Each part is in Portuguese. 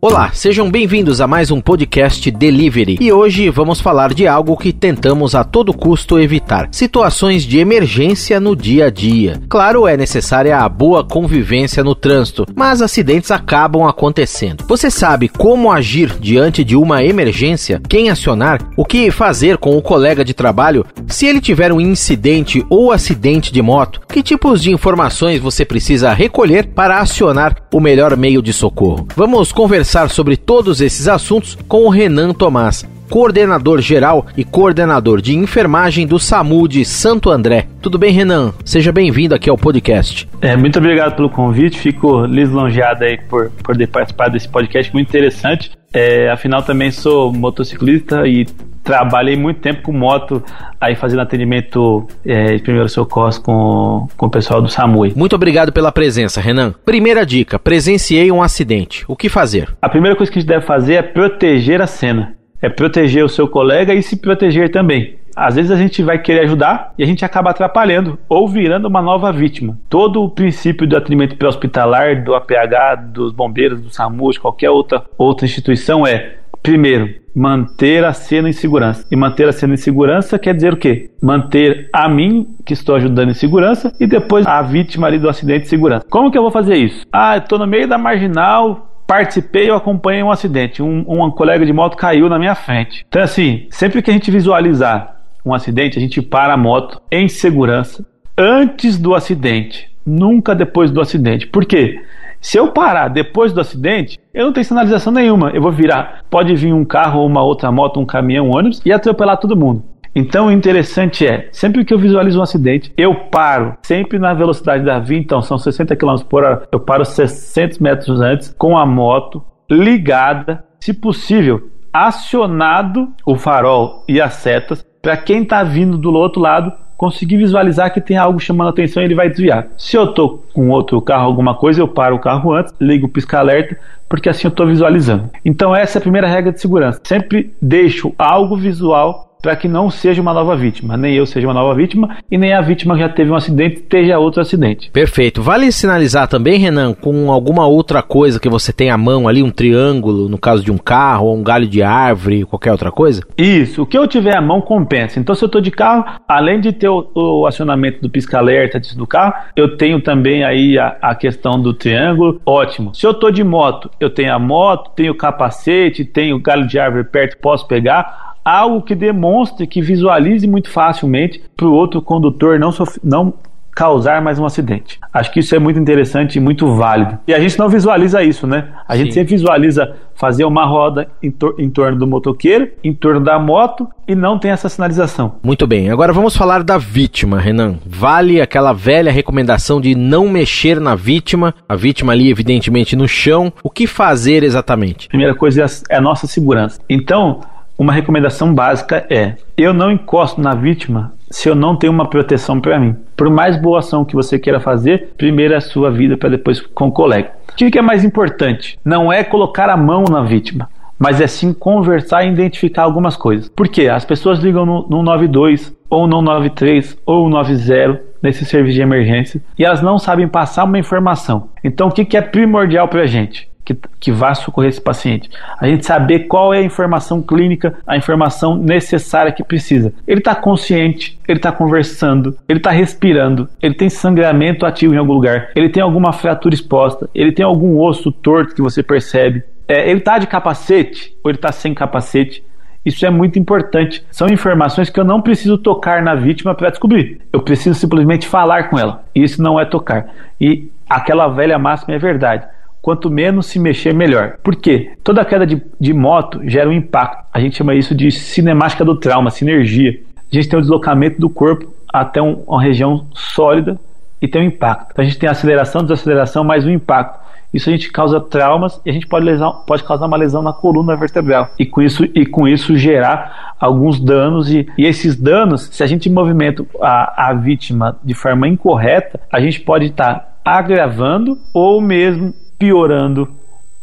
Olá, sejam bem-vindos a mais um podcast Delivery. E hoje vamos falar de algo que tentamos a todo custo evitar: situações de emergência no dia a dia. Claro, é necessária a boa convivência no trânsito, mas acidentes acabam acontecendo. Você sabe como agir diante de uma emergência? Quem acionar? O que fazer com o colega de trabalho se ele tiver um incidente ou acidente de moto? Que tipos de informações você precisa recolher para acionar o melhor meio de socorro? Vamos conversar conversar sobre todos esses assuntos com o Renan Tomás, coordenador geral e coordenador de enfermagem do SAMU de Santo André. Tudo bem, Renan? Seja bem-vindo aqui ao podcast. É, muito obrigado pelo convite, fico lisonjeado aí por poder participar desse podcast muito interessante. É, afinal, também sou motociclista e trabalhei muito tempo com moto, aí fazendo atendimento é, de primeiro socorro com, com o pessoal do SAMUI. Muito obrigado pela presença, Renan. Primeira dica: presenciei um acidente. O que fazer? A primeira coisa que a gente deve fazer é proteger a cena. É proteger o seu colega e se proteger também. Às vezes a gente vai querer ajudar e a gente acaba atrapalhando ou virando uma nova vítima. Todo o princípio do atendimento pré-hospitalar, do APH, dos bombeiros, do SAMU, de qualquer outra, outra instituição é Primeiro, manter a cena em segurança. E manter a cena em segurança quer dizer o quê? Manter a mim, que estou ajudando em segurança, e depois a vítima ali do acidente em segurança. Como que eu vou fazer isso? Ah, estou no meio da marginal, participei, eu acompanhei um acidente. Um, um colega de moto caiu na minha frente. Então, assim, sempre que a gente visualizar um acidente, a gente para a moto em segurança antes do acidente, nunca depois do acidente. Por quê? Se eu parar depois do acidente, eu não tenho sinalização nenhuma. Eu vou virar. Pode vir um carro, uma outra moto, um caminhão, um ônibus e atropelar todo mundo. Então o interessante é, sempre que eu visualizo um acidente, eu paro, sempre na velocidade da via, então são 60 km por hora, eu paro 600 metros antes, com a moto ligada, se possível, acionado o farol e as setas, para quem está vindo do outro lado conseguir visualizar que tem algo chamando a atenção e ele vai desviar. Se eu estou com outro carro, alguma coisa, eu paro o carro antes, ligo o pisca-alerta, porque assim eu estou visualizando. Então essa é a primeira regra de segurança. Sempre deixo algo visual para que não seja uma nova vítima, nem eu seja uma nova vítima e nem a vítima que já teve um acidente esteja outro acidente. Perfeito. Vale sinalizar também, Renan, com alguma outra coisa que você tem à mão ali, um triângulo, no caso de um carro, ou um galho de árvore, qualquer outra coisa? Isso. O que eu tiver à mão compensa. Então, se eu estou de carro, além de ter o, o acionamento do pisca-alerta do carro, eu tenho também aí a, a questão do triângulo. Ótimo. Se eu estou de moto, eu tenho a moto, tenho o capacete, tenho o galho de árvore perto, posso pegar algo que demonstre, que visualize muito facilmente para o outro condutor não, não causar mais um acidente. Acho que isso é muito interessante e muito válido. E a gente não visualiza isso, né? A Sim. gente sempre visualiza fazer uma roda em, tor em, torno do motoqueiro, em torno da moto e não tem essa sinalização. Muito bem. Agora vamos falar da vítima, Renan. Vale aquela velha recomendação de não mexer na vítima, a vítima ali evidentemente no chão. O que fazer exatamente? Primeira coisa é a nossa segurança. Então, uma recomendação básica é: eu não encosto na vítima se eu não tenho uma proteção para mim. Por mais boa ação que você queira fazer, primeiro é a sua vida para depois com o colega. O que é mais importante? Não é colocar a mão na vítima, mas é sim conversar e identificar algumas coisas. Por quê? As pessoas ligam no, no 92 ou no 93 ou 90 nesse serviço de emergência e elas não sabem passar uma informação. Então o que é primordial para a gente? Que, que vá socorrer esse paciente. A gente saber qual é a informação clínica, a informação necessária que precisa. Ele está consciente, ele está conversando, ele está respirando, ele tem sangramento ativo em algum lugar, ele tem alguma fratura exposta, ele tem algum osso torto que você percebe. É, ele está de capacete ou ele está sem capacete. Isso é muito importante. São informações que eu não preciso tocar na vítima para descobrir. Eu preciso simplesmente falar com ela. Isso não é tocar. E aquela velha máxima é verdade quanto menos se mexer, melhor. Por quê? Toda queda de, de moto gera um impacto. A gente chama isso de cinemática do trauma, sinergia. A gente tem o deslocamento do corpo até um, uma região sólida e tem um impacto. Então a gente tem aceleração, desaceleração, mais um impacto. Isso a gente causa traumas e a gente pode, lesar, pode causar uma lesão na coluna vertebral e com isso, e com isso gerar alguns danos. E, e esses danos, se a gente movimenta a, a vítima de forma incorreta, a gente pode estar tá agravando ou mesmo piorando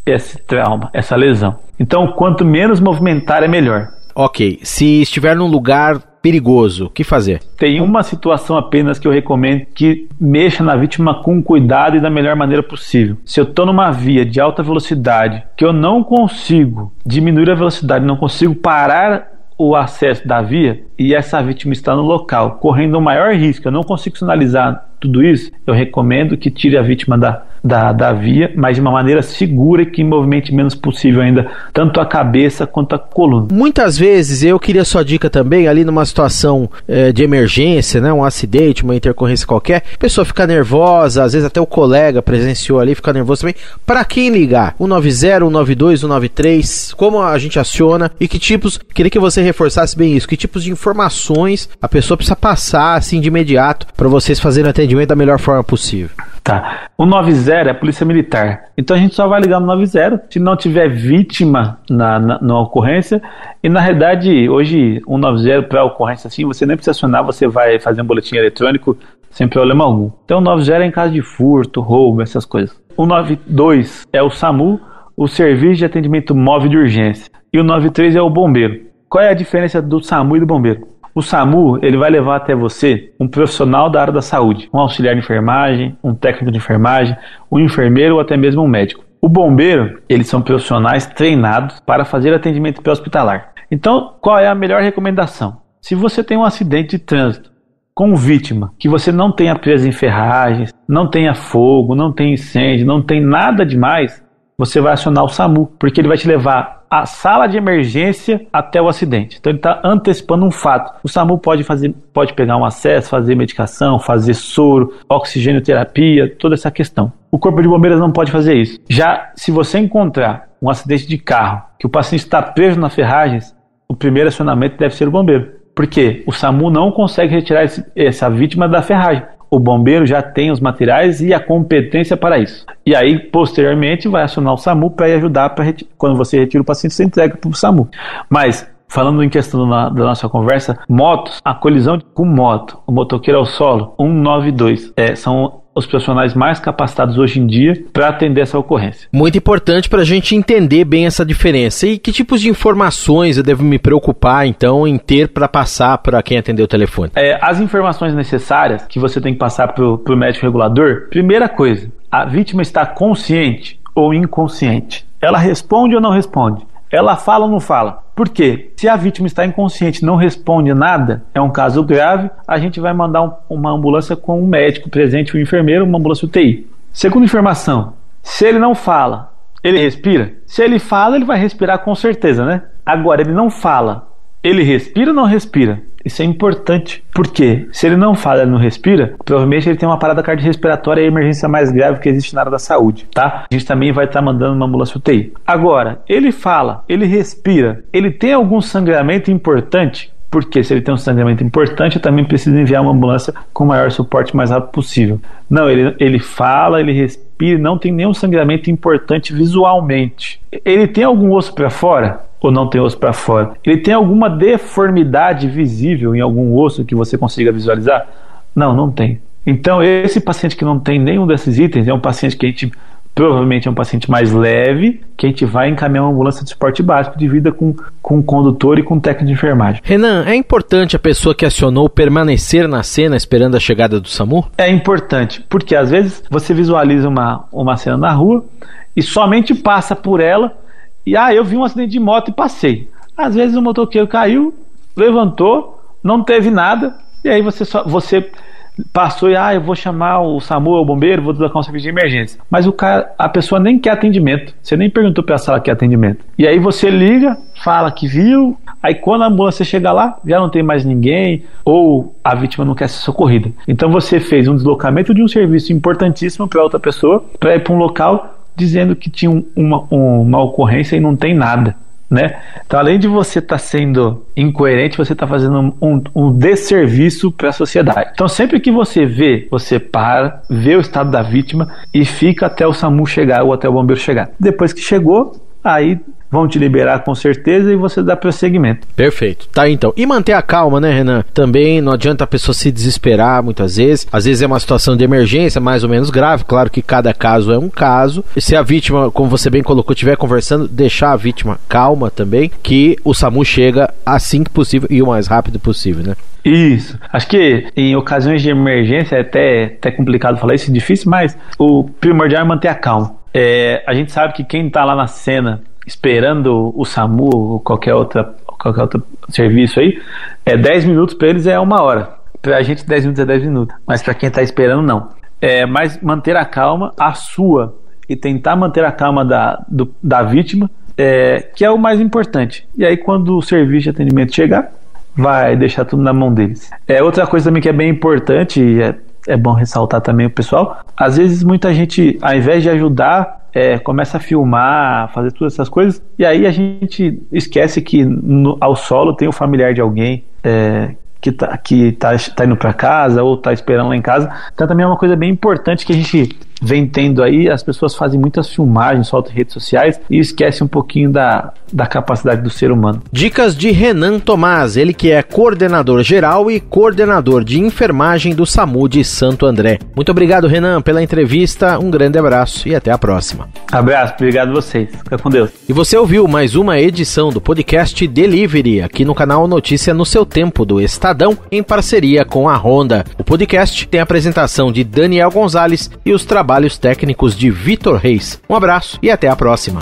esse trauma, essa lesão. Então, quanto menos movimentar é melhor. Ok, se estiver num lugar perigoso. O que fazer? Tem uma situação apenas que eu recomendo que mexa na vítima com cuidado e da melhor maneira possível. Se eu estou numa via de alta velocidade, que eu não consigo diminuir a velocidade, não consigo parar o acesso da via e essa vítima está no local, correndo o maior risco, eu não consigo sinalizar tudo isso, eu recomendo que tire a vítima da, da, da via, mas de uma maneira segura e que movimente menos possível ainda, tanto a cabeça quanto a coluna. Muitas vezes, eu queria sua dica também, ali numa situação é, de emergência, né, um acidente, uma intercorrência qualquer, a pessoa fica nervosa, às vezes até o colega presenciou ali, fica nervoso também. Para quem ligar? 190, 192, 193, como a gente aciona e que tipos, queria que você reforçasse bem isso, que tipos de informações a pessoa precisa passar assim de imediato para vocês fazerem atendimento da melhor forma possível. Tá. O 90 é a Polícia Militar. Então a gente só vai ligar no 90 se não tiver vítima na, na, na ocorrência. E na realidade, hoje, 190 para ocorrência assim, você nem precisa acionar, você vai fazer um boletim eletrônico sem problema algum. Então o 90 é em caso de furto, roubo, essas coisas. O 92 é o SAMU, o Serviço de Atendimento Móvel de Urgência. E o 93 é o Bombeiro. Qual é a diferença do SAMU e do Bombeiro? O SAMU ele vai levar até você um profissional da área da saúde, um auxiliar de enfermagem, um técnico de enfermagem, um enfermeiro ou até mesmo um médico. O bombeiro, eles são profissionais treinados para fazer atendimento pré-hospitalar. Então, qual é a melhor recomendação? Se você tem um acidente de trânsito com vítima, que você não tenha presa em ferragens, não tenha fogo, não tem incêndio, não tem nada demais, você vai acionar o SAMU, porque ele vai te levar a sala de emergência até o acidente. Então ele está antecipando um fato. O SAMU pode fazer, pode pegar um acesso, fazer medicação, fazer soro, oxigênio terapia, toda essa questão. O corpo de bombeiros não pode fazer isso. Já se você encontrar um acidente de carro que o paciente está preso nas ferragens, o primeiro acionamento deve ser o bombeiro. Porque o SAMU não consegue retirar esse, essa vítima da ferragem o bombeiro já tem os materiais e a competência para isso. E aí, posteriormente, vai acionar o SAMU para ajudar para quando você retira o paciente, você entrega para o SAMU. Mas Falando em questão da, nossa conversa, motos, a colisão com moto, o motoqueiro ao solo, 192, é, são os profissionais mais capacitados hoje em dia para atender essa ocorrência. Muito importante para a gente entender bem essa diferença. E que tipos de informações eu devo me preocupar, então, em ter para passar para quem atender o telefone? É, as informações necessárias que você tem que passar para o médico regulador, primeira coisa, a vítima está consciente ou inconsciente? Ela responde ou não responde? Ela fala ou não fala? Por quê? Se a vítima está inconsciente não responde nada, é um caso grave, a gente vai mandar um, uma ambulância com um médico presente, um enfermeiro, uma ambulância UTI. Segunda informação, se ele não fala, ele respira? Se ele fala, ele vai respirar com certeza, né? Agora, ele não fala, ele respira ou não respira? Isso é importante. Porque se ele não fala, ele não respira, provavelmente ele tem uma parada cardiorrespiratória e a emergência mais grave que existe na área da saúde, tá? A gente também vai estar tá mandando uma ambulância UTI. Agora, ele fala, ele respira, ele tem algum sangramento importante? Porque se ele tem um sangramento importante, eu também preciso enviar uma ambulância com o maior suporte mais rápido possível. Não, ele, ele fala, ele respira, não tem nenhum sangramento importante visualmente. Ele tem algum osso para fora? ou não tem osso para fora? Ele tem alguma deformidade visível em algum osso que você consiga visualizar? Não, não tem. Então, esse paciente que não tem nenhum desses itens é um paciente que a gente provavelmente é um paciente mais leve, que a gente vai encaminhar uma ambulância de suporte básico de vida com, com condutor e com técnico de enfermagem. Renan, é importante a pessoa que acionou permanecer na cena esperando a chegada do SAMU? É importante, porque às vezes você visualiza uma, uma cena na rua e somente passa por ela e ah, eu vi um acidente de moto e passei. Às vezes o motoqueiro caiu, levantou, não teve nada, e aí você só, você passou e ah, eu vou chamar o SAMU ou o bombeiro, vou deslocar um serviço de emergência. Mas o cara, a pessoa nem quer atendimento. Você nem perguntou para a sala que atendimento. E aí você liga, fala que viu, aí quando a ambulância chega lá, já não tem mais ninguém ou a vítima não quer ser socorrida. Então você fez um deslocamento de um serviço importantíssimo para outra pessoa para ir para um local dizendo que tinha uma, uma ocorrência e não tem nada. Né? Então, além de você estar tá sendo incoerente, você está fazendo um, um desserviço para a sociedade. Então, sempre que você vê, você para, vê o estado da vítima e fica até o SAMU chegar ou até o bombeiro chegar. Depois que chegou, aí vão te liberar com certeza e você dá prosseguimento. Perfeito. Tá então. E manter a calma, né, Renan? Também não adianta a pessoa se desesperar muitas vezes. Às vezes é uma situação de emergência mais ou menos grave. Claro que cada caso é um caso. E se a vítima, como você bem colocou, estiver conversando, deixar a vítima calma também, que o SAMU chega assim que possível e o mais rápido possível, né? Isso. Acho que em ocasiões de emergência é até, até complicado falar isso, é difícil, mas o primordial é manter a calma. É, a gente sabe que quem está lá na cena esperando o SAMU ou qualquer outra qualquer outro serviço aí, é 10 minutos para eles é uma hora. Pra gente 10 minutos é 10 minutos, mas para quem está esperando não. É, mas manter a calma, a sua, e tentar manter a calma da, do, da vítima, é, que é o mais importante. E aí quando o serviço de atendimento chegar, vai deixar tudo na mão deles. É outra coisa também que é bem importante, é, é bom ressaltar também o pessoal. Às vezes muita gente, ao invés de ajudar é, começa a filmar, fazer todas essas coisas, e aí a gente esquece que no, ao solo tem o familiar de alguém é, que tá, que tá, tá indo para casa ou tá esperando lá em casa. Então também é uma coisa bem importante que a gente vem tendo aí, as pessoas fazem muitas filmagens, soltam redes sociais e esquecem um pouquinho da, da capacidade do ser humano. Dicas de Renan Tomás, ele que é coordenador geral e coordenador de enfermagem do SAMU de Santo André. Muito obrigado, Renan, pela entrevista. Um grande abraço e até a próxima. Abraço, obrigado a vocês. Fica com Deus. E você ouviu mais uma edição do podcast Delivery aqui no canal Notícia no seu tempo do Estadão, em parceria com a Honda. O podcast tem a apresentação de Daniel Gonzalez e os trabalhos técnicos de Vitor Reis. Um abraço e até a próxima.